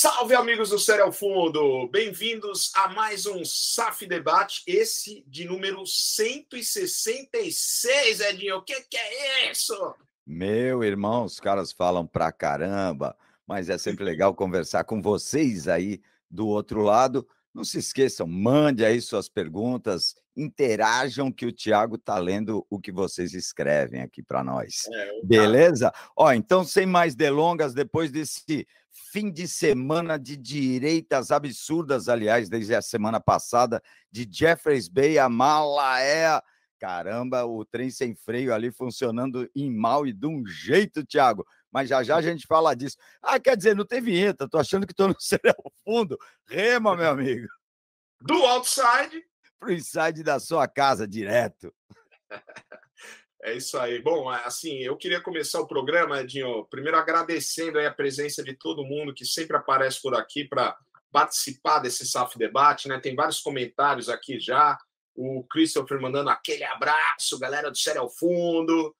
Salve, amigos do Sério ao Fundo! Bem-vindos a mais um SAF Debate, esse de número 166, Edinho. O que, que é isso? Meu irmão, os caras falam pra caramba, mas é sempre legal conversar com vocês aí do outro lado. Não se esqueçam, mande aí suas perguntas, interajam que o Tiago está lendo o que vocês escrevem aqui para nós. É, Beleza? Ó, então, sem mais delongas, depois desse fim de semana de direitas absurdas, aliás, desde a semana passada, de Jeffreys Bay a Malaé. Caramba, o trem sem freio ali funcionando em mal e de um jeito, Thiago. Mas já já a gente fala disso. Ah, quer dizer, não tem vinheta, tô achando que tô no cereal fundo. Rema, meu amigo. Do outside pro inside da sua casa direto. É isso aí. Bom, assim, eu queria começar o programa, Edinho, primeiro agradecendo a presença de todo mundo que sempre aparece por aqui para participar desse SAF Debate, né? Tem vários comentários aqui já. O Christopher mandando aquele abraço, galera do Sério ao Fundo.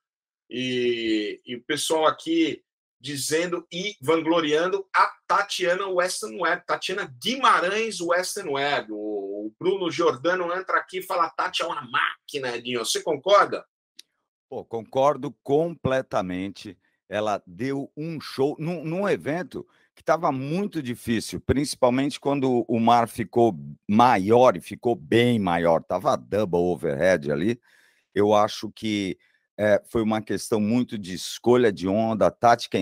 E, e o pessoal aqui dizendo e vangloriando a Tatiana Western Web, Tatiana Guimarães Western Web. O Bruno Giordano entra aqui e fala: Tati é uma máquina, Edinho. Você concorda? Pô, concordo completamente. Ela deu um show num, num evento que estava muito difícil, principalmente quando o mar ficou maior e ficou bem maior, estava double overhead ali. Eu acho que é, foi uma questão muito de escolha de onda, a tática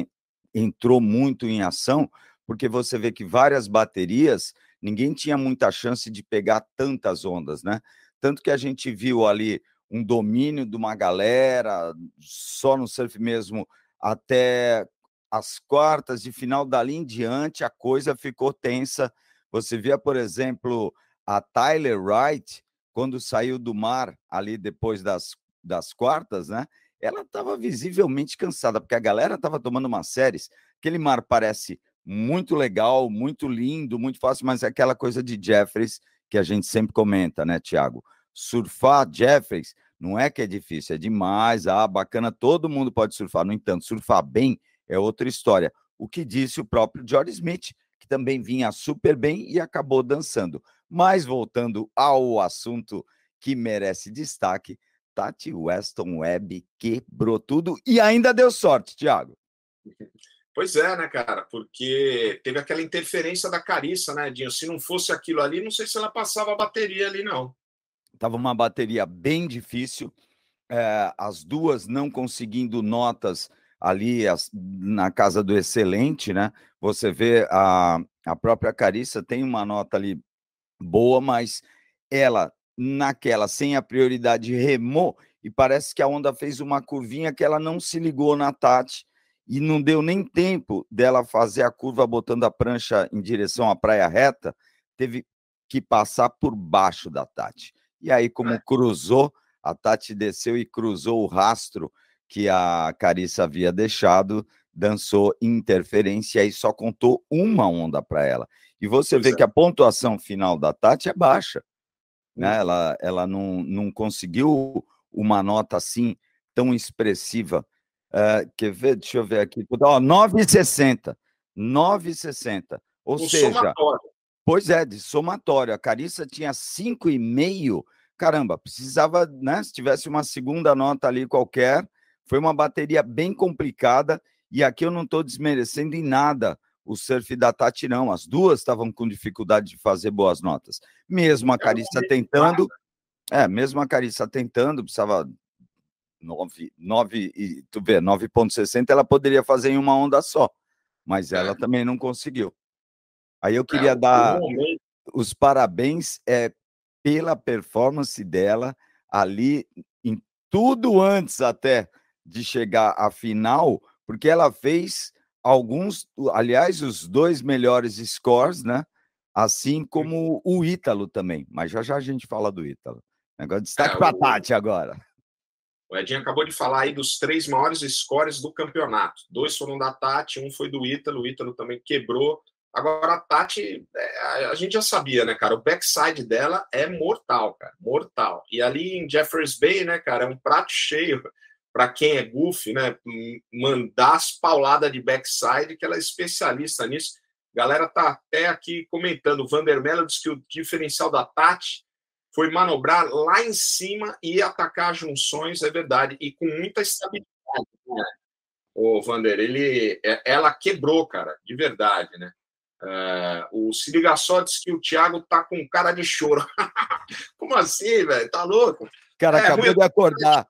entrou muito em ação, porque você vê que várias baterias, ninguém tinha muita chance de pegar tantas ondas, né? Tanto que a gente viu ali um domínio de uma galera, só no surf mesmo, até as quartas de final dali em diante, a coisa ficou tensa. Você via, por exemplo, a Tyler Wright, quando saiu do mar ali depois das, das quartas, né? Ela estava visivelmente cansada, porque a galera estava tomando umas séries. Aquele mar parece muito legal, muito lindo, muito fácil, mas é aquela coisa de Jeffries que a gente sempre comenta, né, Tiago? Surfar Jeffries não é que é difícil, é demais, ah, bacana, todo mundo pode surfar. No entanto, surfar bem é outra história. O que disse o próprio George Smith, que também vinha super bem e acabou dançando. Mas voltando ao assunto que merece destaque, Tati Weston Webb quebrou tudo e ainda deu sorte, Thiago. Pois é, né, cara? Porque teve aquela interferência da Carissa, né, Dinho? Se não fosse aquilo ali, não sei se ela passava a bateria ali, não. Tava uma bateria bem difícil, é, as duas não conseguindo notas ali as, na casa do excelente, né? Você vê a, a própria Carissa tem uma nota ali boa, mas ela naquela sem a prioridade remou e parece que a onda fez uma curvinha que ela não se ligou na Tati e não deu nem tempo dela fazer a curva botando a prancha em direção à praia reta, teve que passar por baixo da Tati. E aí, como é. cruzou, a Tati desceu e cruzou o rastro que a Carissa havia deixado, dançou interferência e só contou uma onda para ela. E você pois vê é. que a pontuação final da Tati é baixa. Né? Ela, ela não, não conseguiu uma nota assim tão expressiva. Uh, quer ver? Deixa eu ver aqui. Ó, 9,60. 9,60. Ou seja, somatório. Pois é, de somatório. A Carissa tinha 5,5 caramba, precisava, né? Se tivesse uma segunda nota ali qualquer, foi uma bateria bem complicada. E aqui eu não estou desmerecendo em nada o surf da Tati, não. As duas estavam com dificuldade de fazer boas notas. Mesmo a Carissa tentando, é, mesmo a Carissa tentando, precisava 9, 9 e tu vê, 9.60 ela poderia fazer em uma onda só, mas ela é. também não conseguiu. Aí eu queria é, dar os parabéns é, pela performance dela ali em tudo antes até de chegar à final, porque ela fez alguns, aliás, os dois melhores scores, né? Assim como o Ítalo também. Mas já já a gente fala do Ítalo. Negócio de destaque é, para a Tati agora. O Edinho acabou de falar aí dos três maiores scores do campeonato. Dois foram da Tati, um foi do Ítalo. O Ítalo também quebrou Agora, a Tati, é, a gente já sabia, né, cara? O backside dela é mortal, cara. Mortal. E ali em Jeffers Bay, né, cara, é um prato cheio para quem é goofy, né? Mandar as pauladas de backside, que ela é especialista nisso. galera tá até aqui comentando. O Vandermelo disse que o diferencial da Tati foi manobrar lá em cima e atacar junções, é verdade, e com muita estabilidade. Né? O Vander, ele, é, ela quebrou, cara, de verdade, né? É, o Se Liga Só disse que o Thiago tá com cara de choro. Como assim, velho? Tá louco? Cara, é, acabou de acordar.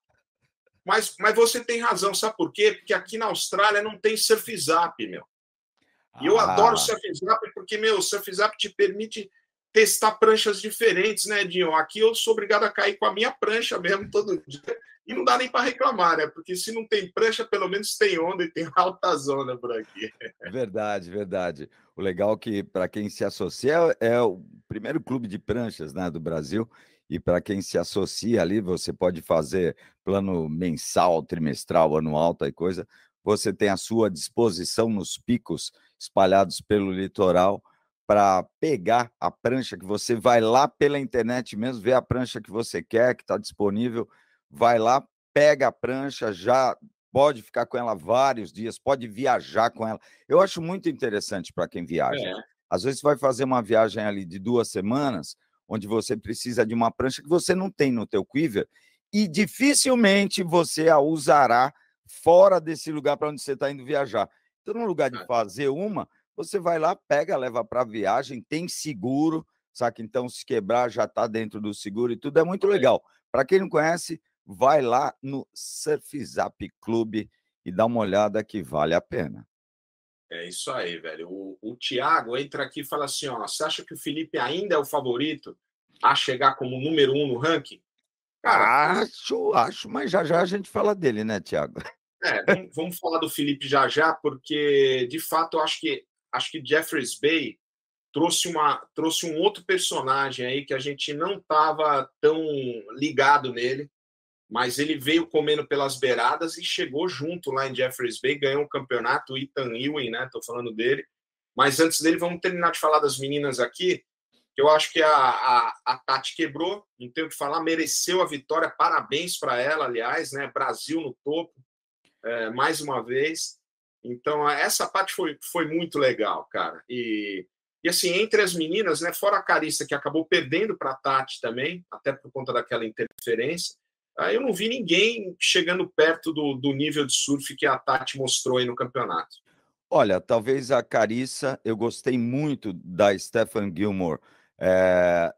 Mas, mas você tem razão, sabe por quê? Porque aqui na Austrália não tem surf zap, meu. E eu ah. adoro surf zap porque, meu, surf zap te permite testar pranchas diferentes, né, Dinho? Aqui eu sou obrigado a cair com a minha prancha mesmo todo dia. E não dá nem para reclamar, né? Porque se não tem prancha, pelo menos tem onda e tem alta zona por aqui. Verdade, verdade. O legal é que, para quem se associa, é o primeiro clube de pranchas né, do Brasil. E para quem se associa ali, você pode fazer plano mensal, trimestral, anual, tal coisa. Você tem à sua disposição nos picos espalhados pelo litoral para pegar a prancha que você vai lá pela internet mesmo, ver a prancha que você quer, que está disponível, vai lá, pega a prancha, já pode ficar com ela vários dias, pode viajar com ela. Eu acho muito interessante para quem viaja. É. Às vezes vai fazer uma viagem ali de duas semanas, onde você precisa de uma prancha que você não tem no teu quiver e dificilmente você a usará fora desse lugar para onde você está indo viajar. Então, no lugar de é. fazer uma, você vai lá, pega, leva para viagem, tem seguro, saca? Então, se quebrar, já está dentro do seguro e tudo é muito legal. Para quem não conhece, vai lá no Surfzap Clube e dá uma olhada que vale a pena. É isso aí, velho. O, o Thiago entra aqui e fala assim: ó, você acha que o Felipe ainda é o favorito a chegar como número um no ranking? Cara, acho, acho, mas já já a gente fala dele, né, Thiago? É, vamos, vamos falar do Felipe já já, porque de fato eu acho que acho que Jeffries Bay trouxe uma trouxe um outro personagem aí que a gente não estava tão ligado nele mas ele veio comendo pelas beiradas e chegou junto lá em Jeffreys Bay, ganhou o campeonato, o Ethan Ewing, né? Tô falando dele. Mas antes dele, vamos terminar de falar das meninas aqui. Que eu acho que a, a, a Tati quebrou, não tenho o que falar, mereceu a vitória, parabéns para ela, aliás, né? Brasil no topo, é, mais uma vez. Então, essa parte foi, foi muito legal, cara. E, e assim, entre as meninas, né? Fora a Carissa, que acabou perdendo para a Tati também, até por conta daquela interferência Aí eu não vi ninguém chegando perto do, do nível de surf que a Tati mostrou aí no campeonato. Olha, talvez a Carissa, eu gostei muito da Stephen Gilmore. É,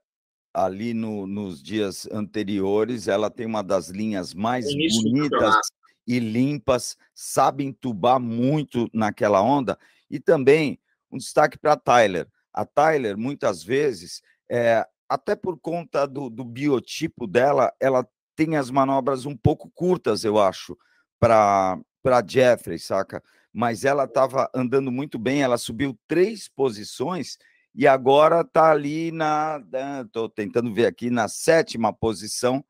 ali no, nos dias anteriores, ela tem uma das linhas mais bonitas e limpas, sabe entubar muito naquela onda. E também um destaque para a Tyler. A Tyler, muitas vezes, é, até por conta do, do biotipo dela, ela tem as manobras um pouco curtas, eu acho, para Jeffrey, saca? Mas ela estava andando muito bem, ela subiu três posições e agora está ali na. Estou tentando ver aqui na sétima posição,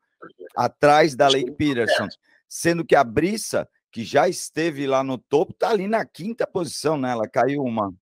atrás da Lake Peterson. Sendo que a Brissa, que já esteve lá no topo, está ali na quinta posição, né? Ela caiu uma.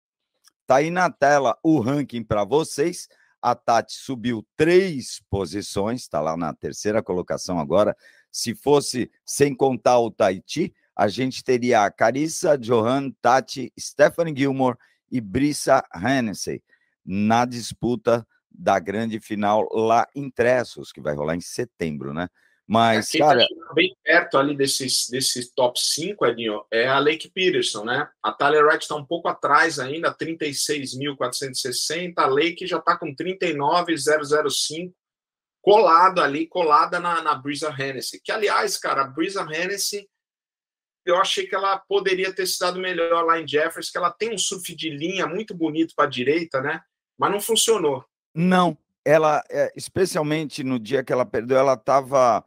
Está aí na tela o ranking para vocês. A Tati subiu três posições, está lá na terceira colocação agora. Se fosse sem contar o Tahiti, a gente teria a Carissa, Johan, Tati, Stephanie Gilmore e Brissa Hennessy na disputa da grande final lá em Tressos, que vai rolar em setembro, né? Mas, Quem cara. Tá bem perto ali desses, desses top 5, Edinho, é a Lake Peterson, né? A Tyler Wright está um pouco atrás ainda, 36.460. A Lake já está com 39.005, colado ali, colada na, na Brisa Hennessy. Que, aliás, cara, a Brisa Hennessy, eu achei que ela poderia ter se dado melhor lá em Jeffers, que ela tem um surf de linha muito bonito para a direita, né? Mas não funcionou. Não, ela, é, especialmente no dia que ela perdeu, ela estava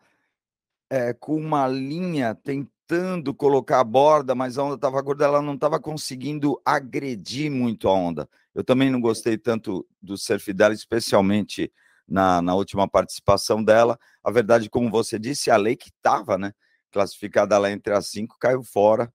é, com uma linha tentando colocar a borda, mas a onda estava gorda, ela não estava conseguindo agredir muito a onda. Eu também não gostei tanto do surf dela, especialmente na, na última participação dela. A verdade, como você disse, a lei que estava, né? Classificada lá entre as cinco, caiu fora.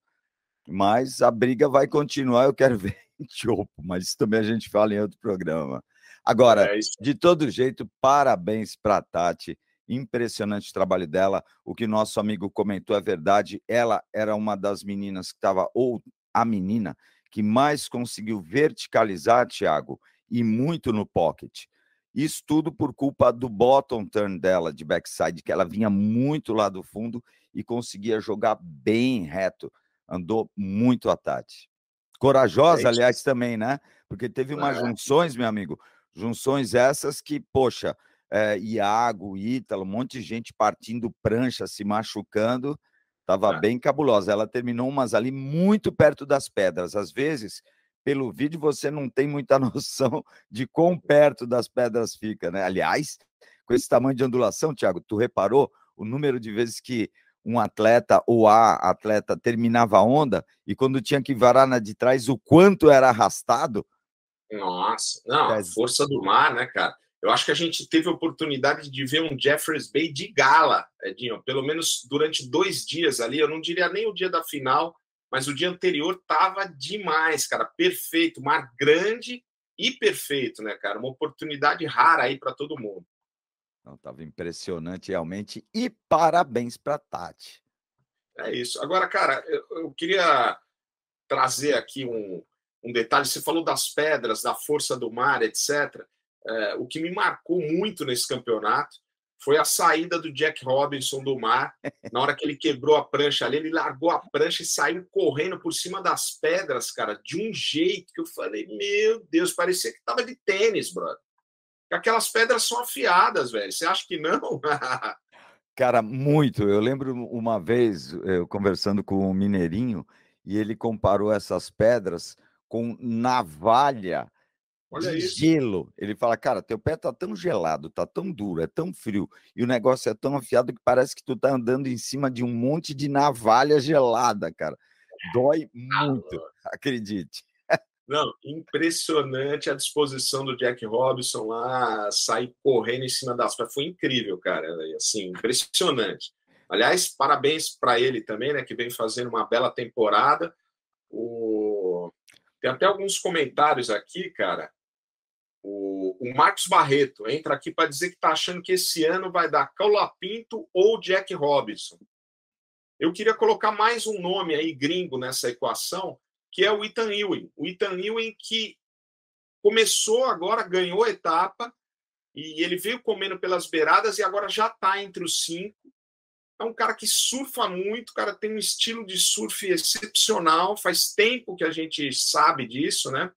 Mas a briga vai continuar, eu quero ver Chopo, mas isso também a gente fala em outro programa. Agora, é de todo jeito, parabéns para a Tati Impressionante o trabalho dela. O que nosso amigo comentou é verdade. Ela era uma das meninas que estava, ou a menina, que mais conseguiu verticalizar, Thiago, e muito no pocket. Isso tudo por culpa do bottom turn dela de backside, que ela vinha muito lá do fundo e conseguia jogar bem reto. Andou muito à tarde. Corajosa, aliás, também, né? Porque teve umas junções, meu amigo, junções essas que, poxa, é, Iago, Ítalo, um monte de gente partindo prancha, se machucando, estava é. bem cabulosa. Ela terminou umas ali muito perto das pedras. Às vezes, pelo vídeo, você não tem muita noção de quão perto das pedras fica, né? Aliás, com esse tamanho de ondulação, Thiago, tu reparou o número de vezes que um atleta ou a atleta terminava a onda e quando tinha que varar na de trás, o quanto era arrastado? Nossa, não, a força do mar, né, cara? Eu acho que a gente teve a oportunidade de ver um Jeffers Bay de gala, Edinho, pelo menos durante dois dias ali. Eu não diria nem o dia da final, mas o dia anterior tava demais, cara. Perfeito, mar grande e perfeito, né, cara? Uma oportunidade rara aí para todo mundo. Não, tava impressionante realmente e parabéns para Tati. É isso. Agora, cara, eu, eu queria trazer aqui um, um detalhe. Você falou das pedras, da força do mar, etc. É, o que me marcou muito nesse campeonato foi a saída do Jack Robinson do mar. Na hora que ele quebrou a prancha ali, ele largou a prancha e saiu correndo por cima das pedras, cara, de um jeito que eu falei: Meu Deus, parecia que tava de tênis, brother. Aquelas pedras são afiadas, velho. Você acha que não? cara, muito. Eu lembro uma vez eu conversando com um mineirinho e ele comparou essas pedras com navalha Olha de isso. gelo. Ele fala, cara, teu pé tá tão gelado, tá tão duro, é tão frio, e o negócio é tão afiado que parece que tu tá andando em cima de um monte de navalha gelada, cara. Dói muito, acredite. Não, impressionante a disposição do Jack Robinson lá, sair correndo em cima das. Foi incrível, cara. Assim, impressionante. Aliás, parabéns para ele também, né, que vem fazendo uma bela temporada. O... Tem até alguns comentários aqui, cara. O, o Marcos Barreto entra aqui para dizer que está achando que esse ano vai dar Pinto ou Jack Robinson. Eu queria colocar mais um nome aí gringo nessa equação, que é o Ethan Ewing. O Ethan Ewing que começou agora, ganhou a etapa, e ele veio comendo pelas beiradas e agora já está entre os cinco. É um cara que surfa muito, cara tem um estilo de surf excepcional. Faz tempo que a gente sabe disso, né?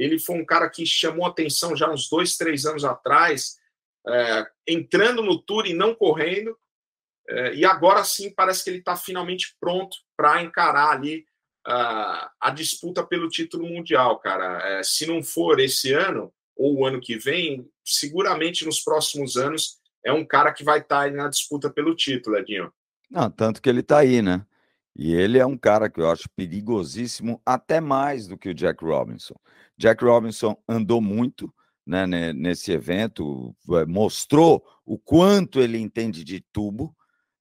Ele foi um cara que chamou atenção já uns dois, três anos atrás, é, entrando no Tour e não correndo. É, e agora sim parece que ele está finalmente pronto para encarar ali a disputa pelo título mundial, cara. É, se não for esse ano ou o ano que vem, seguramente nos próximos anos é um cara que vai estar tá na disputa pelo título, Edinho. Não, tanto que ele está aí, né? E ele é um cara que eu acho perigosíssimo, até mais do que o Jack Robinson. Jack Robinson andou muito né, nesse evento, eh, mostrou o quanto ele entende de tubo,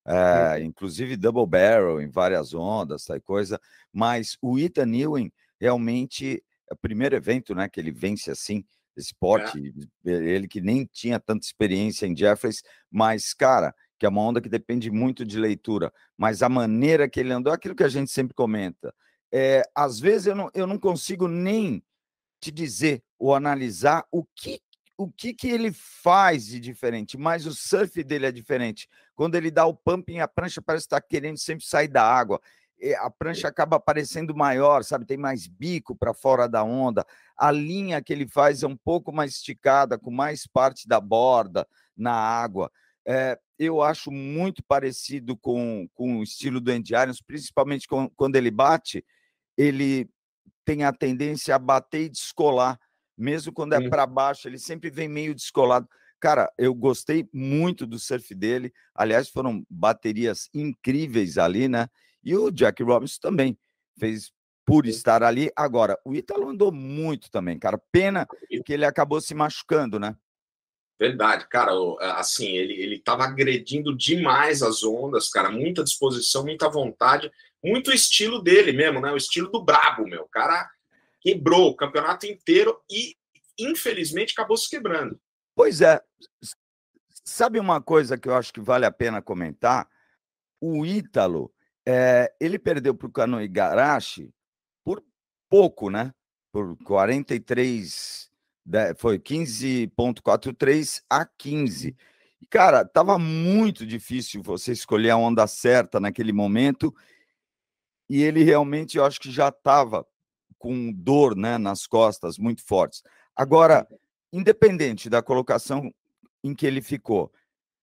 é, inclusive double barrel em várias ondas, tal coisa. Mas o Ethan Ewing realmente é o primeiro evento, né, que ele vence assim, esse pote, é. ele que nem tinha tanta experiência em Jeffries, mas cara, que é uma onda que depende muito de leitura, mas a maneira que ele andou, aquilo que a gente sempre comenta, é, às vezes eu não, eu não consigo nem te dizer ou analisar o que o que, que ele faz de diferente, mas o surf dele é diferente. Quando ele dá o pumping, a prancha parece estar querendo sempre sair da água. A prancha acaba aparecendo maior, sabe? Tem mais bico para fora da onda. A linha que ele faz é um pouco mais esticada, com mais parte da borda na água. É, eu acho muito parecido com, com o estilo do Andy Irons, principalmente com, quando ele bate, ele tem a tendência a bater e descolar, mesmo quando é para baixo, ele sempre vem meio descolado. Cara, eu gostei muito do surf dele. Aliás, foram baterias incríveis ali, né? E o Jack Robinson também fez por estar ali. Agora, o Ítalo andou muito também, cara. Pena que ele acabou se machucando, né? Verdade, cara. Assim, ele ele estava agredindo demais as ondas, cara. Muita disposição, muita vontade muito estilo dele mesmo, né? O estilo do brabo, meu. O cara quebrou o campeonato inteiro e, infelizmente, acabou se quebrando. Pois é. Sabe uma coisa que eu acho que vale a pena comentar? O Ítalo, é, ele perdeu para o Kano Igarashi por pouco, né? Por 43, foi 15,43 a 15. E, cara, tava muito difícil você escolher a onda certa naquele momento. E ele realmente, eu acho que já estava com dor né, nas costas muito fortes. Agora, independente da colocação em que ele ficou,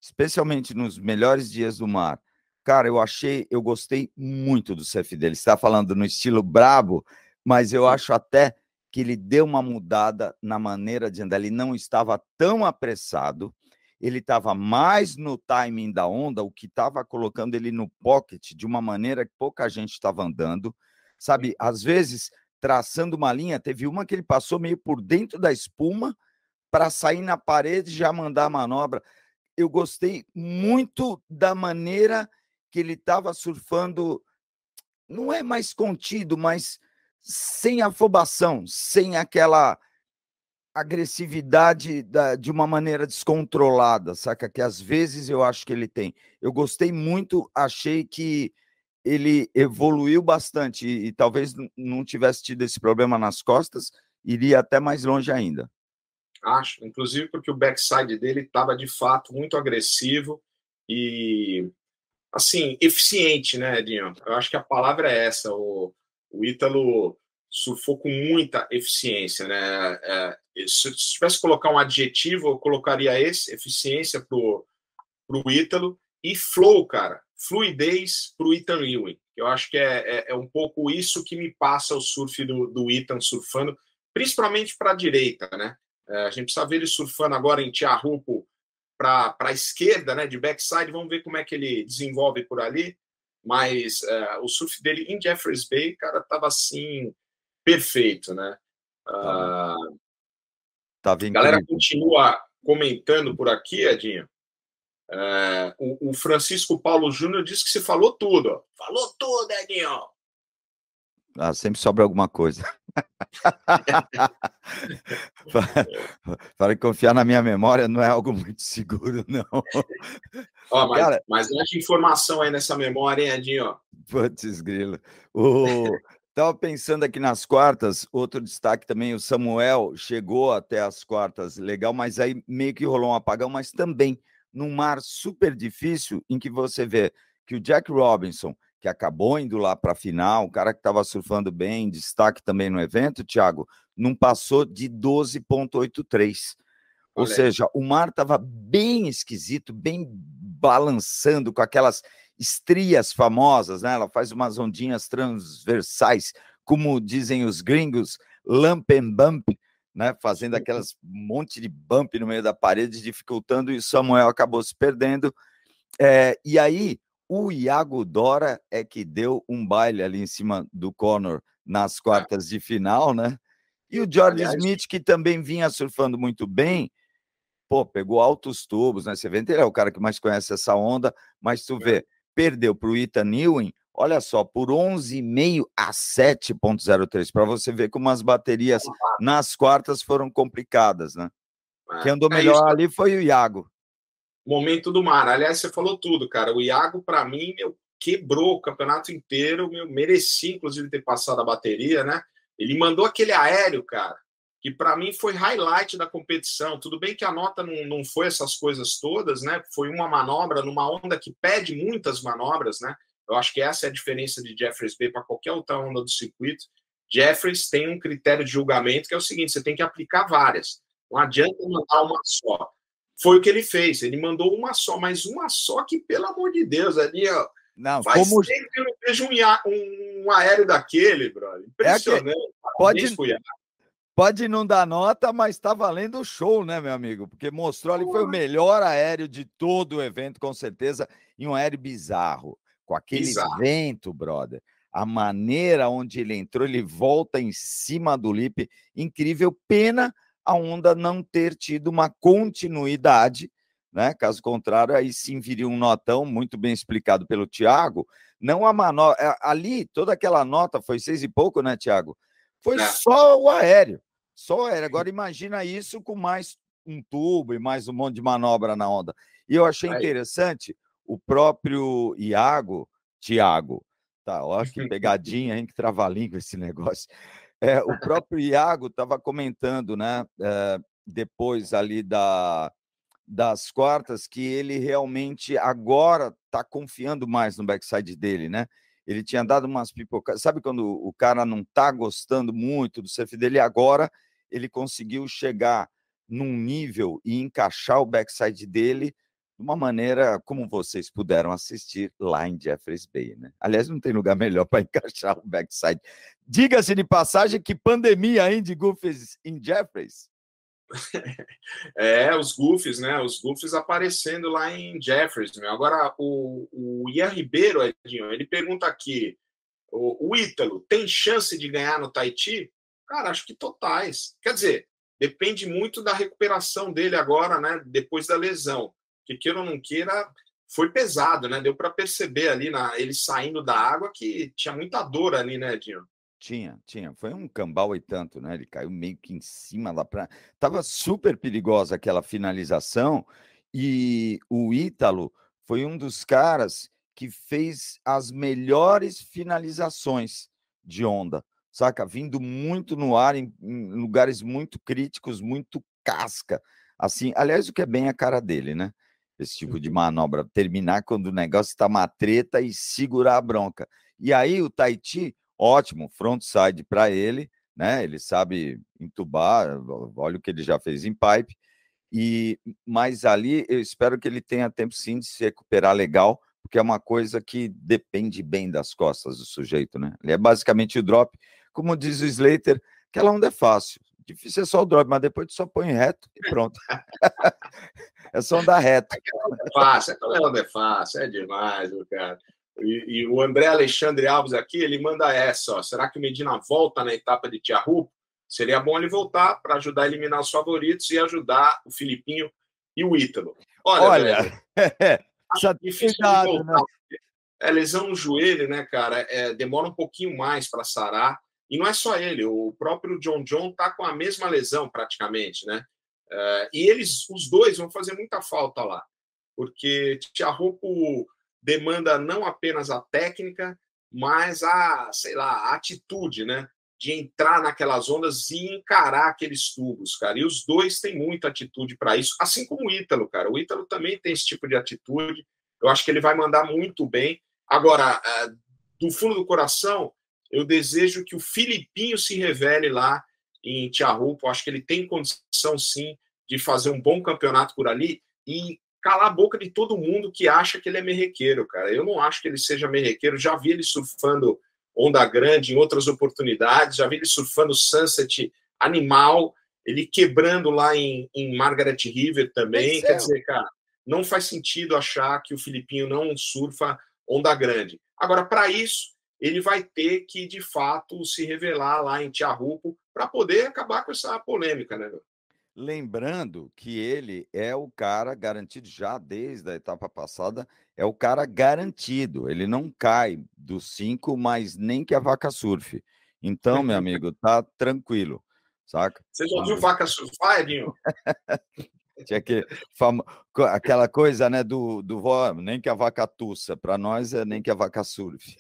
especialmente nos melhores dias do mar, cara, eu achei, eu gostei muito do surf dele. Está falando no estilo brabo, mas eu acho até que ele deu uma mudada na maneira de andar. Ele não estava tão apressado, ele estava mais no timing da onda, o que estava colocando ele no pocket de uma maneira que pouca gente estava andando. Sabe, às vezes traçando uma linha, teve uma que ele passou meio por dentro da espuma para sair na parede e já mandar a manobra. Eu gostei muito da maneira que ele estava surfando, não é mais contido, mas sem afobação, sem aquela agressividade da, de uma maneira descontrolada, saca? Que às vezes eu acho que ele tem. Eu gostei muito, achei que ele evoluiu bastante e, e talvez não tivesse tido esse problema nas costas, iria até mais longe ainda. Acho, inclusive porque o backside dele estava de fato muito agressivo e assim, eficiente, né, Edinho? Eu acho que a palavra é essa. O, o Ítalo surfou com muita eficiência, né? É, se, se tivesse que colocar um adjetivo, eu colocaria esse, eficiência pro, pro Ítalo e flow, cara, fluidez pro Ethan Ewing. Eu acho que é, é, é, um pouco isso que me passa o surf do, do Ethan surfando, principalmente para a direita, né? É, a gente precisa ver ele surfando agora em Tiarupo para a esquerda, né, de backside, vamos ver como é que ele desenvolve por ali. Mas uh, o surf dele em Jeffreys Bay, cara, tava assim, perfeito, né? Uh, tá a galera continua comentando por aqui, Edinho. Uh, o, o, Francisco Paulo Júnior disse que você falou tudo. Ó. Falou tudo, Edinho. Ah, sempre sobra alguma coisa. para, confiar na minha memória não é algo muito seguro, não. Ó, mas, Cara, mas informação aí nessa memória, hein, Edinho? Putz, grilo. O... Estava pensando aqui nas quartas, outro destaque também, o Samuel chegou até as quartas, legal, mas aí meio que rolou um apagão, mas também num mar super difícil, em que você vê que o Jack Robinson que acabou indo lá para a final, um cara que estava surfando bem, destaque também no evento, Thiago, não passou de 12,83. Ou seja, o mar estava bem esquisito, bem balançando com aquelas estrias famosas, né? Ela faz umas ondinhas transversais, como dizem os gringos, lump and bump, né? Fazendo aquelas monte de bump no meio da parede, dificultando, e o Samuel acabou se perdendo. É, e aí, o Iago Dora é que deu um baile ali em cima do Conor nas é. quartas de final, né? E o George Aliás, Smith, que também vinha surfando muito bem, pô, pegou altos tubos nesse evento. Ele é o cara que mais conhece essa onda, mas tu vê, perdeu para o Ethan Ewing, olha só, por 11,5 a 7,03, para você ver como as baterias nas quartas foram complicadas, né? Quem andou é melhor ali foi o Iago momento do mar. Aliás, você falou tudo, cara. O Iago, para mim, meu, quebrou o campeonato inteiro, meu, merecia, inclusive, ter passado a bateria, né? Ele mandou aquele aéreo, cara, que para mim foi highlight da competição. Tudo bem que a nota não, não foi essas coisas todas, né? Foi uma manobra numa onda que pede muitas manobras, né? Eu acho que essa é a diferença de Jeffries Bay para qualquer outra onda do circuito. Jeffries tem um critério de julgamento que é o seguinte: você tem que aplicar várias. Não adianta mandar uma só. Foi o que ele fez. Ele mandou uma só, mas uma só que, pelo amor de Deus, ali, ó. Não, faz como... tempo que eu não vejo um, um aéreo daquele, brother. Impressionante. É que... Pode, pode não dar nota, mas está valendo o show, né, meu amigo? Porque mostrou ali, foi o melhor aéreo de todo o evento, com certeza, e um aéreo bizarro. Com aquele bizarro. vento, brother. A maneira onde ele entrou, ele volta em cima do lip, incrível. Pena a onda não ter tido uma continuidade, né? Caso contrário, aí sim viria um notão muito bem explicado pelo Tiago. Não a manobra. É, ali, toda aquela nota foi seis e pouco, né, Tiago? Foi é. só o aéreo. Só o aéreo. Agora imagina isso com mais um tubo e mais um monte de manobra na onda. E eu achei interessante o próprio Iago, Tiago, tá, olha que pegadinha, hein, que trava-língua esse negócio. É, o próprio Iago estava comentando, né? É, depois ali da, das quartas, que ele realmente agora está confiando mais no backside dele, né? Ele tinha dado umas pipocas. Sabe quando o cara não está gostando muito do surf dele? Agora ele conseguiu chegar num nível e encaixar o backside dele de uma maneira como vocês puderam assistir lá em Jeffreys Bay, né? Aliás, não tem lugar melhor para encaixar o backside. Diga-se de passagem que pandemia, hein, de goofs em Jeffreys? É, os goofs, né? Os goofs aparecendo lá em Jeffreys. Meu. Agora, o, o Ian Ribeiro, Edinho, ele pergunta aqui: o, o Ítalo tem chance de ganhar no Tahiti? Cara, acho que totais. Quer dizer, depende muito da recuperação dele agora, né? Depois da lesão que queira ou não queira, foi pesado, né? Deu para perceber ali na ele saindo da água que tinha muita dor ali, né, Dinho? Tinha, tinha. Foi um cambal e tanto, né? Ele caiu meio que em cima da praia. Tava super perigosa aquela finalização e o Ítalo foi um dos caras que fez as melhores finalizações de onda, saca? Vindo muito no ar, em, em lugares muito críticos, muito casca. Assim, aliás, o que é bem a cara dele, né? esse tipo de manobra, terminar quando o negócio está uma treta e segurar a bronca. E aí o Tahiti, ótimo, frontside para ele, né? Ele sabe entubar, olha o que ele já fez em pipe. E mas ali eu espero que ele tenha tempo sim de se recuperar legal, porque é uma coisa que depende bem das costas do sujeito, né? Ele é basicamente o drop, como diz o Slater, aquela onda é fácil. Difícil é só o drop, mas depois tu só põe reto e pronto. é só andar reto. É fácil, aquela onda é fácil, é demais, cara. E, e, o André Alexandre Alves aqui, ele manda essa, ó. Será que o Medina volta na etapa de Tiaru? Seria bom ele voltar para ajudar a eliminar os favoritos e ajudar o Filipinho e o Ítalo. Olha, Olha velho, é difícil cuidado, de voltar. Né? É lesão no joelho, né, cara? É, demora um pouquinho mais para sarar. E não é só ele, o próprio John John está com a mesma lesão praticamente, né? Uh, e eles, os dois, vão fazer muita falta lá, porque Tiaruco demanda não apenas a técnica, mas a, sei lá, a atitude, né? De entrar naquelas ondas e encarar aqueles tubos, cara. E os dois têm muita atitude para isso, assim como o Ítalo, cara. O Ítalo também tem esse tipo de atitude. Eu acho que ele vai mandar muito bem. Agora, uh, do fundo do coração, eu desejo que o Filipinho se revele lá em Tiarupo. Acho que ele tem condição, sim, de fazer um bom campeonato por ali e calar a boca de todo mundo que acha que ele é merrequeiro, cara. Eu não acho que ele seja merrequeiro. Já vi ele surfando onda grande em outras oportunidades, já vi ele surfando sunset animal, ele quebrando lá em, em Margaret River também. Quer dizer, cara, não faz sentido achar que o Filipinho não surfa onda grande. Agora, para isso, ele vai ter que, de fato, se revelar lá em Tiarupo para poder acabar com essa polêmica, né? Lembrando que ele é o cara garantido já desde a etapa passada, é o cara garantido. Ele não cai dos cinco, mas nem que a vaca surfe. Então, meu amigo, tá tranquilo, saca? Você já viu vaca surfar, Edinho? Tinha que fam... aquela coisa, né, do, do nem que a vaca tussa, para nós é nem que a vaca surfe.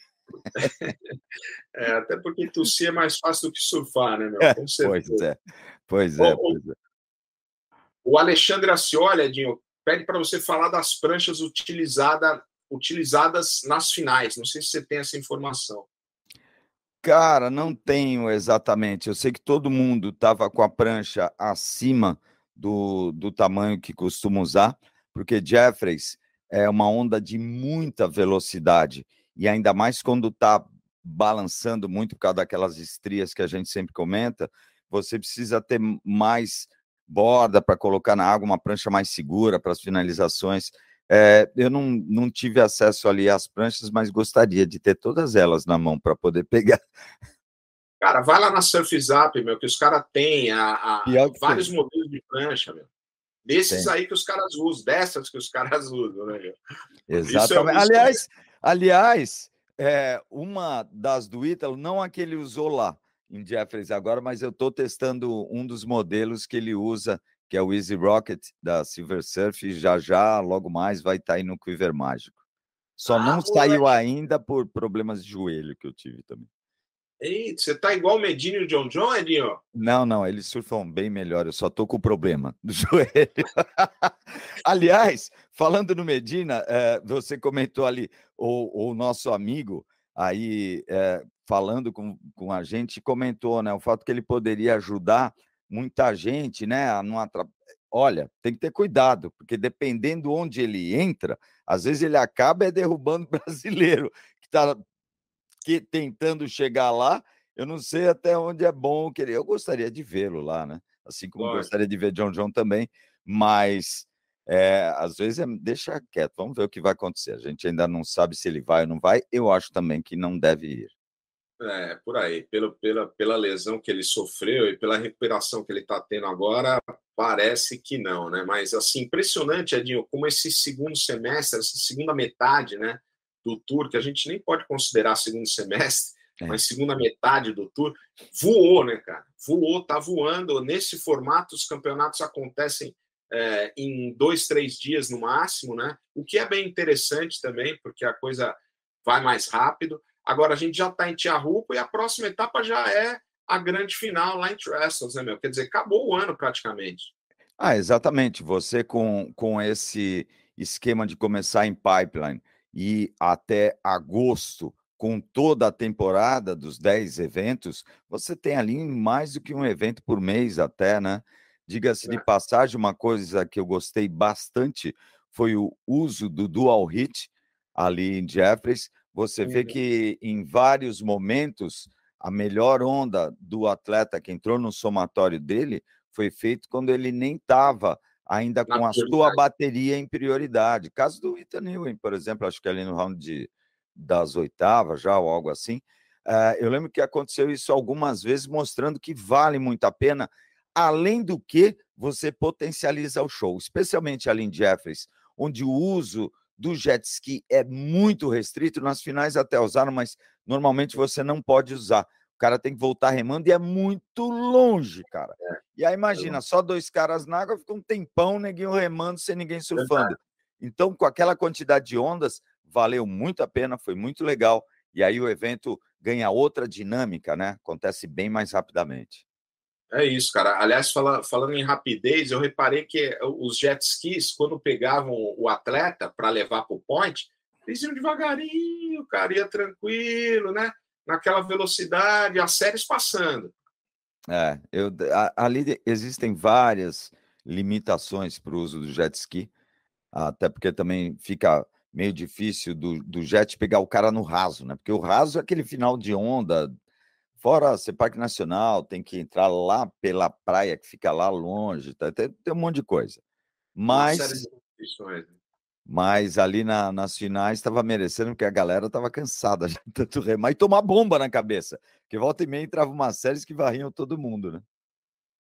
É, até porque tossir é mais fácil do que surfar, né, meu? pois é, pois é, pois é. O Alexandre Ascioli, Edinho, pede para você falar das pranchas utilizada, utilizadas nas finais. Não sei se você tem essa informação. Cara, não tenho exatamente. Eu sei que todo mundo estava com a prancha acima do, do tamanho que costuma usar, porque Jeffreys é uma onda de muita velocidade e ainda mais quando está balançando muito por causa daquelas estrias que a gente sempre comenta, você precisa ter mais borda para colocar na água, uma prancha mais segura para as finalizações. É, eu não, não tive acesso ali às pranchas, mas gostaria de ter todas elas na mão para poder pegar. Cara, vai lá na Surf Zap, meu, que os caras têm a, a vários modelos de prancha, meu. Desses Tem. aí que os caras usam, dessas que os caras usam, né, meu? Exatamente. É aliás, Aliás, é, uma das do Ítalo, não a que ele usou lá em Jeffries agora, mas eu estou testando um dos modelos que ele usa, que é o Easy Rocket da Silver Surf, já já, logo mais, vai estar tá aí no Quiver Mágico. Só ah, não saiu ainda por problemas de joelho que eu tive também. Eita, você tá igual o Medina e o John John, Edinho? Não, não, eles surfam bem melhor. Eu só tô com o problema do joelho. Aliás, falando no Medina, é, você comentou ali, o, o nosso amigo aí é, falando com, com a gente, comentou, né? O fato que ele poderia ajudar muita gente, né? A não atrap... Olha, tem que ter cuidado, porque dependendo onde ele entra, às vezes ele acaba é derrubando brasileiro que está que, tentando chegar lá. Eu não sei até onde é bom querer. Eu gostaria de vê-lo lá, né? Assim como Pode. gostaria de ver John John também, mas é, às vezes é, deixa quieto, vamos ver o que vai acontecer. A gente ainda não sabe se ele vai ou não vai. Eu acho também que não deve ir. É, por aí. Pelo, pela, pela lesão que ele sofreu e pela recuperação que ele está tendo agora, parece que não, né? Mas, assim, impressionante, Edinho, como esse segundo semestre, essa segunda metade, né, do Tour, que a gente nem pode considerar segundo semestre, é. mas segunda metade do Tour, voou, né, cara? Voou, tá voando. Nesse formato, os campeonatos acontecem é, em dois, três dias no máximo, né? O que é bem interessante também, porque a coisa vai mais rápido. Agora a gente já está em Tiarupo e a próxima etapa já é a grande final lá em Trestles, né, meu? Quer dizer, acabou o ano praticamente. Ah, exatamente. Você com, com esse esquema de começar em pipeline e até agosto, com toda a temporada dos 10 eventos, você tem ali mais do que um evento por mês até, né? Diga-se de é. passagem, uma coisa que eu gostei bastante foi o uso do dual hit ali em Jeffries, você vê que em vários momentos a melhor onda do atleta que entrou no somatório dele foi feito quando ele nem estava ainda com a sua bateria em prioridade. Caso do Ethan Ewing, por exemplo, acho que ali no round de, das oitavas já ou algo assim. Uh, eu lembro que aconteceu isso algumas vezes, mostrando que vale muito a pena, além do que você potencializa o show, especialmente ali em Jeffries, onde o uso do jet ski é muito restrito. Nas finais até usaram, mas normalmente você não pode usar. O cara tem que voltar remando e é muito longe, cara. E aí imagina, só dois caras na água, fica um tempão, neguinho remando sem ninguém surfando. Então, com aquela quantidade de ondas, valeu muito a pena, foi muito legal. E aí o evento ganha outra dinâmica, né? Acontece bem mais rapidamente. É isso, cara. Aliás, fala, falando em rapidez, eu reparei que os jet skis, quando pegavam o atleta para levar para o point, eles iam devagarinho, cara, ia tranquilo, né? Naquela velocidade, as séries passando. É, eu, ali existem várias limitações para o uso do jet ski, até porque também fica meio difícil do, do jet pegar o cara no raso, né? Porque o raso é aquele final de onda Fora ser parque nacional, tem que entrar lá pela praia que fica lá longe, tá? tem, tem um monte de coisa. Mas, né? Mas ali na, nas finais estava merecendo, porque a galera estava cansada de tanto remar e tomar bomba na cabeça. Que volta e meia entrava umas séries que varriam todo mundo, né?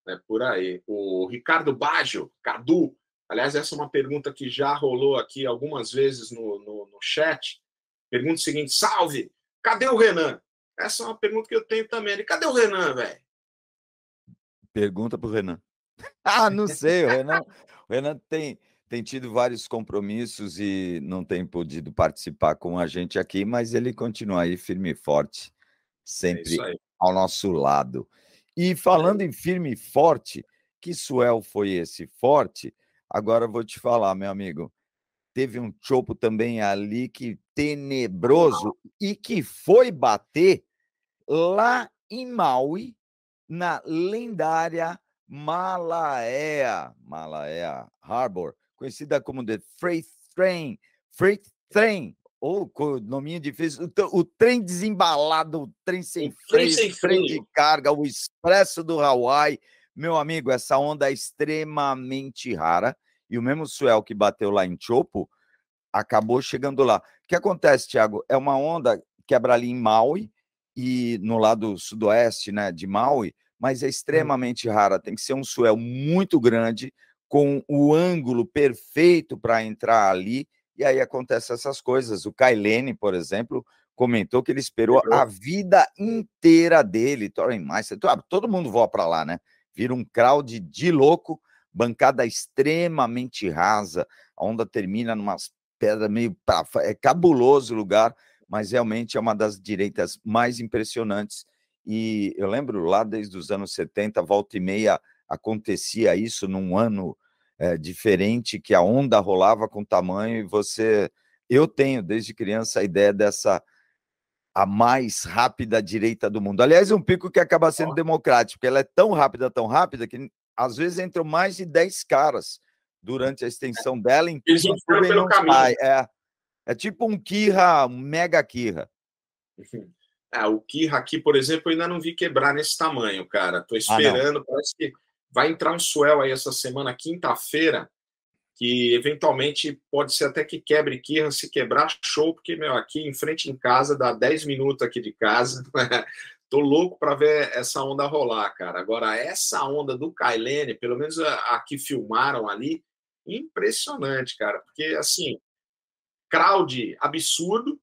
É por aí. O Ricardo Baggio, Cadu, aliás, essa é uma pergunta que já rolou aqui algumas vezes no, no, no chat. Pergunta seguinte: salve! Cadê o Renan? Essa é uma pergunta que eu tenho também. Ele, cadê o Renan, velho? Pergunta para o Renan. ah, não sei. O Renan, o Renan tem, tem tido vários compromissos e não tem podido participar com a gente aqui, mas ele continua aí firme e forte, sempre é ao nosso lado. E falando em firme e forte, que suel foi esse forte? Agora eu vou te falar, meu amigo. Teve um chopo também ali que tenebroso e que foi bater lá em Maui, na lendária Malaea, Malaea Harbor, conhecida como The Freight Train, Freight Train, ou oh, nominho difícil, o, o, trem desembalado, o trem sem freio, trem, de carga, o expresso do Hawaii. Meu amigo, essa onda é extremamente rara e o mesmo swell que bateu lá em Chopo acabou chegando lá. O que acontece, Thiago? É uma onda quebra ali em Maui, e no lado sudoeste né, de Maui, mas é hum. extremamente rara. Tem que ser um swell muito grande, com o ângulo perfeito para entrar ali, e aí acontecem essas coisas. O Kailene, por exemplo, comentou que ele esperou a vida inteira dele, Meister, todo mundo voa para lá, né? Vira um crowd de louco, bancada extremamente rasa, a onda termina numas pedras meio pra... é cabuloso o lugar mas realmente é uma das direitas mais impressionantes e eu lembro lá desde os anos 70, volta e meia, acontecia isso num ano é, diferente, que a onda rolava com tamanho e você. Eu tenho, desde criança, a ideia dessa a mais rápida direita do mundo. Aliás, é um pico que acaba sendo democrático, porque ela é tão rápida, tão rápida, que às vezes entram mais de 10 caras durante a extensão dela. Em Eles pelo caminho. Sai. É, é tipo um Kirra, um mega Kirra. É, o Kirra aqui, por exemplo, eu ainda não vi quebrar nesse tamanho, cara. Tô esperando, ah, parece que vai entrar um swell aí essa semana, quinta-feira, que eventualmente pode ser até que quebre Kirra, se quebrar, show, porque, meu, aqui em frente em casa, dá 10 minutos aqui de casa. Tô louco para ver essa onda rolar, cara. Agora, essa onda do Kailene, pelo menos a, a que filmaram ali, impressionante, cara. Porque, assim, crowd absurdo.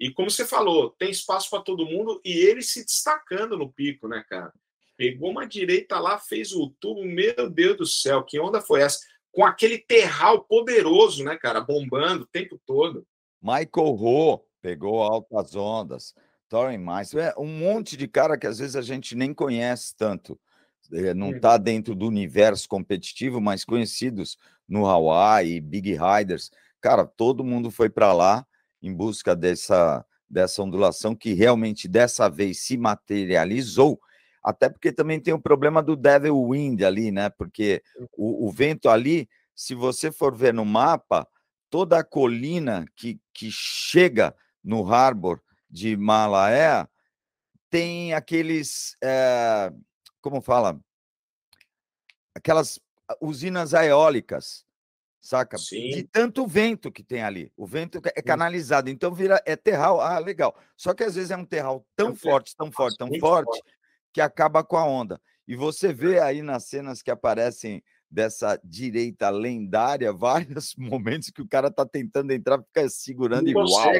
E como você falou, tem espaço para todo mundo e ele se destacando no pico, né, cara? Pegou uma direita lá, fez o tubo. Meu Deus do céu, que onda foi essa? com aquele terral poderoso, né, cara, bombando o tempo todo. Michael Ho pegou altas ondas, Thorin Mais, é um monte de cara que às vezes a gente nem conhece tanto, é, não está dentro do universo competitivo, mas conhecidos no Hawaii, Big Riders, cara, todo mundo foi para lá em busca dessa dessa ondulação que realmente dessa vez se materializou até porque também tem o problema do Devil Wind ali, né? Porque o, o vento ali, se você for ver no mapa, toda a colina que, que chega no harbor de Malaé tem aqueles, é, como fala, aquelas usinas eólicas, saca? Sim. De tanto vento que tem ali. O vento é canalizado, então vira é terral. Ah, legal. Só que às vezes é um terral tão é forte, tão forte, tão forte, forte, que acaba com a onda. E você vê aí nas cenas que aparecem dessa direita lendária, vários momentos que o cara tá tentando entrar, fica segurando e uau,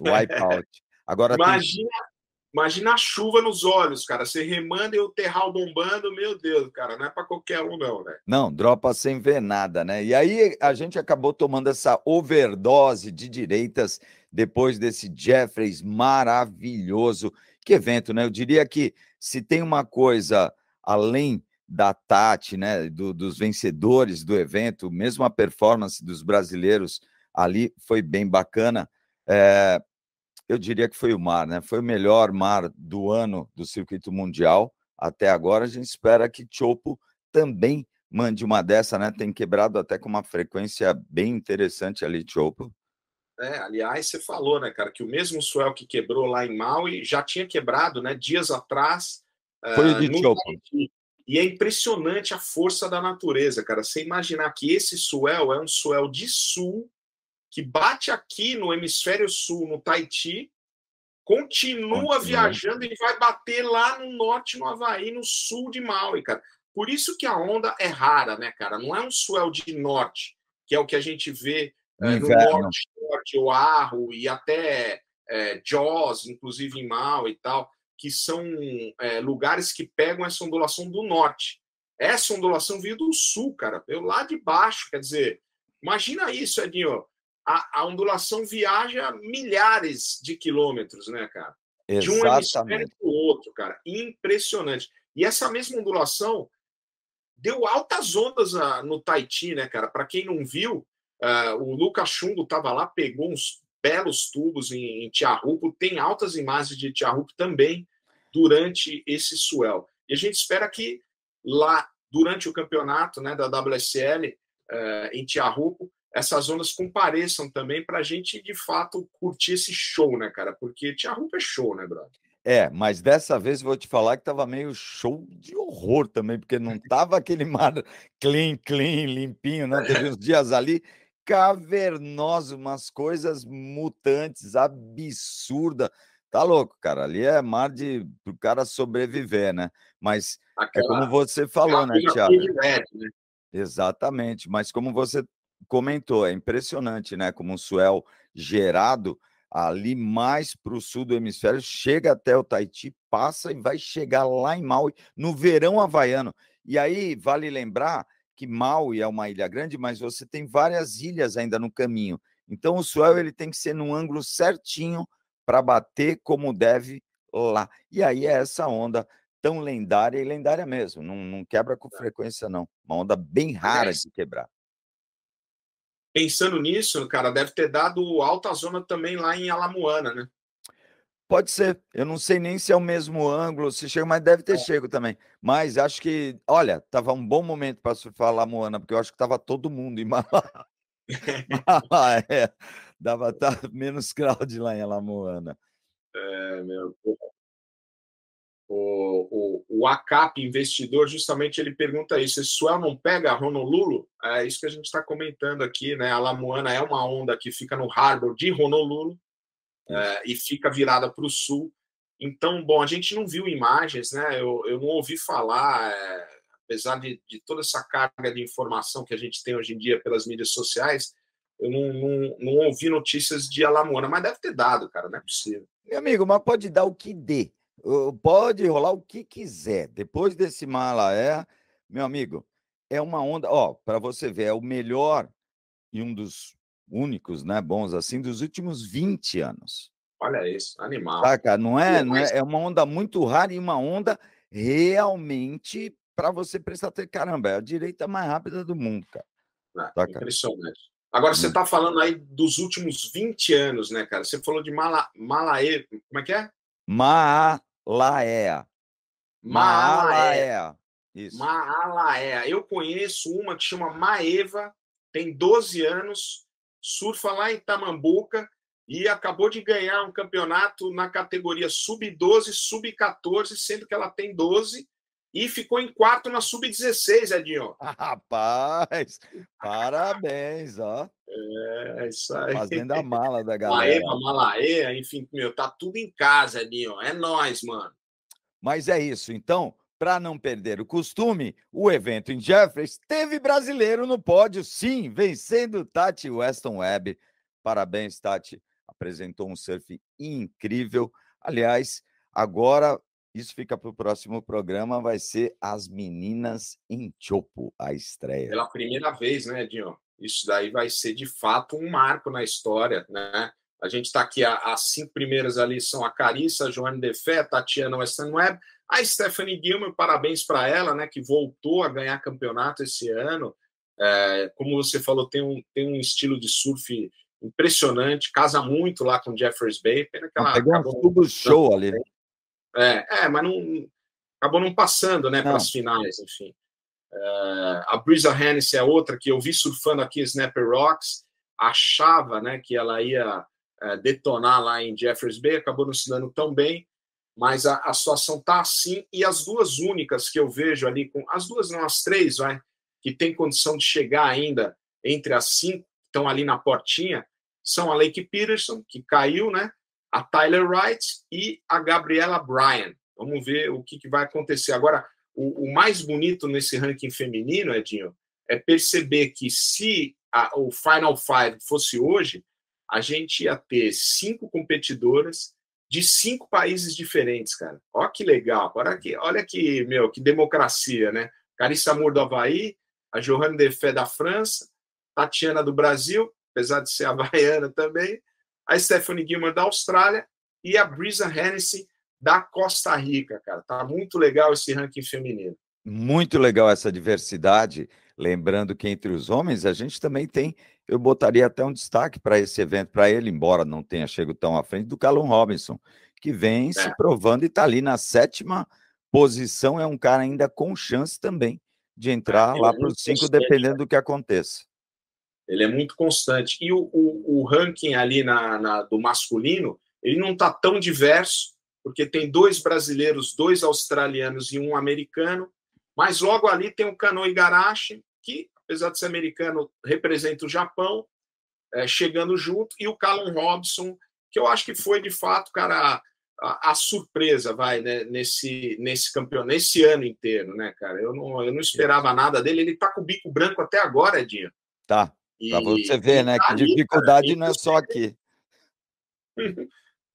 wipeout. Agora imagina, tem... imagina a chuva nos olhos, cara. Você remanda e o terral bombando, meu Deus, cara, não é para qualquer um não, né? Não, dropa sem ver nada, né? E aí a gente acabou tomando essa overdose de direitas depois desse Jeffreys maravilhoso. Que evento, né? Eu diria que se tem uma coisa além da Tati, né, do, dos vencedores do evento, mesmo a performance dos brasileiros ali foi bem bacana. É, eu diria que foi o mar, né? Foi o melhor mar do ano do circuito mundial até agora. A gente espera que Chopo também mande uma dessa, né? Tem quebrado até com uma frequência bem interessante ali, Chopo. É, aliás, você falou, né, cara, que o mesmo swell que quebrou lá em Maui já tinha quebrado, né, dias atrás. Foi uh, de Chopo. E é impressionante a força da natureza, cara. Você imaginar que esse swell é um swell de sul que bate aqui no hemisfério sul, no Tahiti, continua, continua, viajando e vai bater lá no norte, no Havaí, no sul de Maui, cara. Por isso que a onda é rara, né, cara? Não é um swell de norte, que é o que a gente vê é, no norte, norte, Oahu e até é, Jaws, inclusive em Mal e tal, que são é, lugares que pegam essa ondulação do norte. Essa ondulação veio do sul, cara, veio lá de baixo. Quer dizer, imagina isso, Edinho. A, a ondulação viaja milhares de quilômetros, né, cara? Exatamente. De um hemisfério para o outro, cara. Impressionante. E essa mesma ondulação deu altas ondas no Tahiti, né, cara? Para quem não viu, Uh, o Lucas Chumbo estava lá, pegou uns belos tubos em, em Tiarrupo. Tem altas imagens de Tiarrupo também durante esse swell. E a gente espera que lá, durante o campeonato né, da WSL uh, eh, em Tiarrupo, essas ondas compareçam também para a gente, de fato, curtir esse show, né, cara? Porque Tiarrupo é show, né, brother? É, mas dessa vez vou te falar que tava meio show de horror também, porque não tava aquele mar clean, clean, limpinho, né? Teve uns dias ali cavernoso, umas coisas mutantes, absurda. Tá louco, cara. Ali é mar de o cara sobreviver, né? Mas Aquela, é como você falou, né, Tiago? Né? Exatamente. Mas como você comentou, é impressionante, né? Como um swell gerado ali mais para o sul do hemisfério, chega até o Tahiti, passa e vai chegar lá em Maui no verão havaiano. E aí vale lembrar que Maui é uma ilha grande, mas você tem várias ilhas ainda no caminho. Então o swell ele tem que ser num ângulo certinho para bater como deve lá. E aí é essa onda tão lendária e lendária mesmo. Não, não quebra com frequência, não. Uma onda bem rara de quebrar. Pensando nisso, cara, deve ter dado alta zona também lá em Alamoana, né? Pode ser. Eu não sei nem se é o mesmo ângulo, se chega, mas deve ter é. chego também. Mas acho que, olha, tava um bom momento para surfar lá Moana, porque eu acho que tava todo mundo em Malá. é, dava tá, menos crowd lá em Alamoana. É, meu. O, o, o ACAP investidor, justamente ele pergunta isso: esse swell não pega Honolulu? É isso que a gente está comentando aqui, né? A Lamoana é uma onda que fica no harbor de Honolulu é, e fica virada para o sul. Então, bom, a gente não viu imagens, né? Eu, eu não ouvi falar, é, apesar de, de, toda essa carga de informação que a gente tem hoje em dia pelas mídias sociais, eu não, não, não ouvi notícias de Alamoana, mas deve ter dado, cara, não é possível. Meu amigo, mas pode dar o que dê. Pode rolar o que quiser. Depois desse Malaé, meu amigo, é uma onda. Ó, para você ver, é o melhor e um dos únicos, né, bons assim, dos últimos 20 anos. Olha isso, animal. Saca? Não é, não é, é uma onda muito rara e uma onda realmente para você prestar atenção. Caramba, é a direita mais rápida do mundo, cara. É, impressionante. Agora, você está hum. falando aí dos últimos 20 anos, né, cara? Você falou de Mala, Malaê. Como é que é? Maalaea. Maalaea. Isso. Maalaea. Eu conheço uma que chama Maeva, tem 12 anos, surfa lá em Tamambuca e acabou de ganhar um campeonato na categoria sub-12, sub-14, sendo que ela tem 12 e ficou em quarto na sub-16, Edinho. Rapaz, parabéns, ó. É, isso aí. Fazendo a mala da galera. Maeva, Malaê, enfim, meu, tá tudo em casa, Edinho. É nós, mano. Mas é isso. Então, para não perder o costume, o evento em Jeffreys teve brasileiro no pódio, sim, vencendo Tati Weston Webb. Parabéns, Tati. Apresentou um surf incrível. Aliás, agora isso fica para o próximo programa, vai ser As Meninas em Chopo, a estreia. Pela primeira vez, né, Edinho? Isso daí vai ser de fato um marco na história, né? A gente está aqui, as cinco primeiras ali são a Carissa, a Joane Defé, Tatiana Weston Webb, a Stephanie Gilman, parabéns para ela, né, que voltou a ganhar campeonato esse ano. É, como você falou, tem um, tem um estilo de surf impressionante, casa muito lá com Jeffers Bay. Pena que ela pegou um tubo show ali. É, é, mas não acabou não passando, né, para as finais, enfim. É, a Brisa Hennessy é outra que eu vi surfando aqui em Snapper Rocks, achava, né, que ela ia é, detonar lá em Jeffers Bay, acabou não se dando tão bem, mas a, a situação tá assim e as duas únicas que eu vejo ali com as duas não as três, vai, que tem condição de chegar ainda entre as cinco, estão ali na portinha, são a Lake Peterson, que caiu, né? a Tyler Wright e a Gabriela Bryan. Vamos ver o que, que vai acontecer. Agora, o, o, mais bonito nesse ranking feminino, Edinho, é perceber que se a, o Final Five fosse hoje, a gente ia ter cinco competidoras de cinco países diferentes, cara. Olha que legal. Olha que, olha que, meu, que democracia, né? Carissa Moore do Havaí, a Johanne Defé da França, Tatiana do Brasil, apesar de ser havaiana também, a Stephanie Gilman da Austrália e a Brisa Hennessy da Costa Rica, cara. Tá muito legal esse ranking feminino. Muito legal essa diversidade. Lembrando que entre os homens a gente também tem, eu botaria até um destaque para esse evento, para ele, embora não tenha chegado tão à frente, do Callum Robinson, que vem é. se provando e está ali na sétima posição. É um cara ainda com chance também de entrar é, lá para os cinco, dependendo do que aconteça. Ele é muito constante. E o, o, o ranking ali na, na, do masculino, ele não está tão diverso, porque tem dois brasileiros, dois australianos e um americano. Mas logo ali tem o Kano Igarashi, que, apesar de ser americano, representa o Japão, é, chegando junto, e o Callum Robson, que eu acho que foi, de fato, cara, a, a, surpresa, vai, né, nesse, nesse campeonato, nesse ano inteiro, né, cara? Eu não, eu não esperava nada dele. Ele tá com o bico branco até agora, Edinho. Tá. Para você ver, né? Que dificuldade não é só aqui.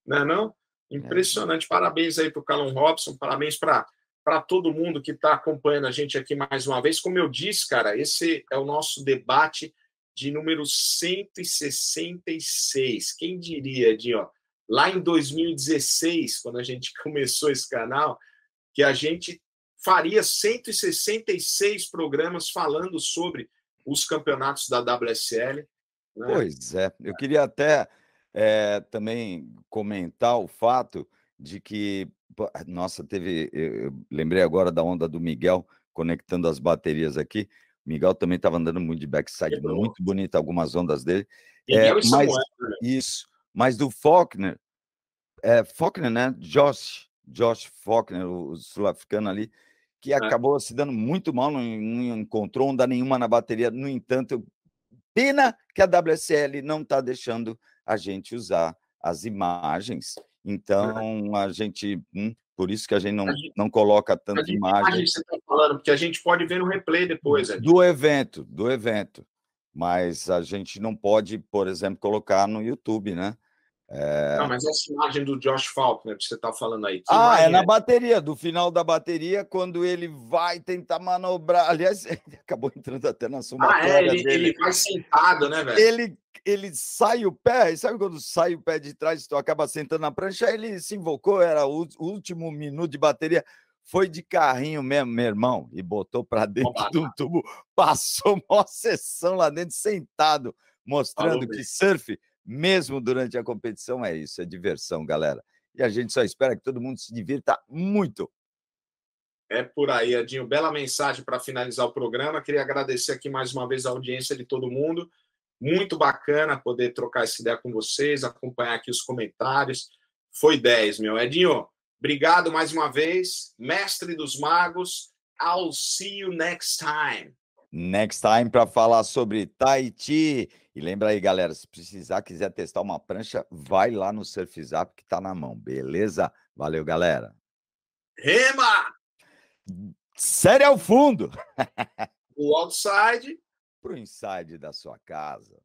Não é não? Impressionante. Parabéns aí para o Calum Robson, parabéns para para todo mundo que está acompanhando a gente aqui mais uma vez. Como eu disse, cara, esse é o nosso debate de número 166. Quem diria, de ó, lá em 2016, quando a gente começou esse canal, que a gente faria 166 programas falando sobre os campeonatos da WSL. Né? Pois é, eu queria até é, também comentar o fato de que, nossa, teve, eu lembrei agora da onda do Miguel conectando as baterias aqui. O Miguel também estava andando muito de backside, muito bonita algumas ondas dele. É, mas, Samuel, né? Isso, mas do Faulkner, é, Faulkner, né? Josh, Josh Faulkner, o sul-africano ali, que é. acabou se dando muito mal, não, não encontrou onda nenhuma na bateria. No entanto, pena que a WSL não está deixando a gente usar as imagens. Então, a gente. Hum, por isso que a gente não, a gente, não coloca tanta imagem. você está falando, porque a gente pode ver no replay depois. Do evento, do evento mas a gente não pode, por exemplo, colocar no YouTube, né? É... Não, mas essa imagem do Josh Faulkner que você está falando aí. ah, é na é? bateria, do final da bateria, quando ele vai tentar manobrar. Aliás, ele acabou entrando até na somatória ah, é, ele, dele. ele vai sentado, né, velho? Ele, ele sai o pé, sabe quando sai o pé de trás, tu acaba sentando na prancha, ele se invocou, era o último minuto de bateria foi de carrinho mesmo, meu irmão, e botou para dentro Opa. do tubo, passou uma sessão lá dentro, sentado, mostrando Falou que surf, mesmo durante a competição, é isso, é diversão, galera. E a gente só espera que todo mundo se divirta muito. É por aí, Adinho. Bela mensagem para finalizar o programa. Queria agradecer aqui mais uma vez a audiência de todo mundo. Muito bacana poder trocar essa ideia com vocês, acompanhar aqui os comentários. Foi 10, meu. Edinho, Obrigado mais uma vez, mestre dos magos. I'll see you next time. Next time para falar sobre Tahiti. E lembra aí, galera, se precisar, quiser testar uma prancha, vai lá no Surfzap que tá na mão, beleza? Valeu, galera. Rema! Sério ao fundo. o outside pro inside da sua casa.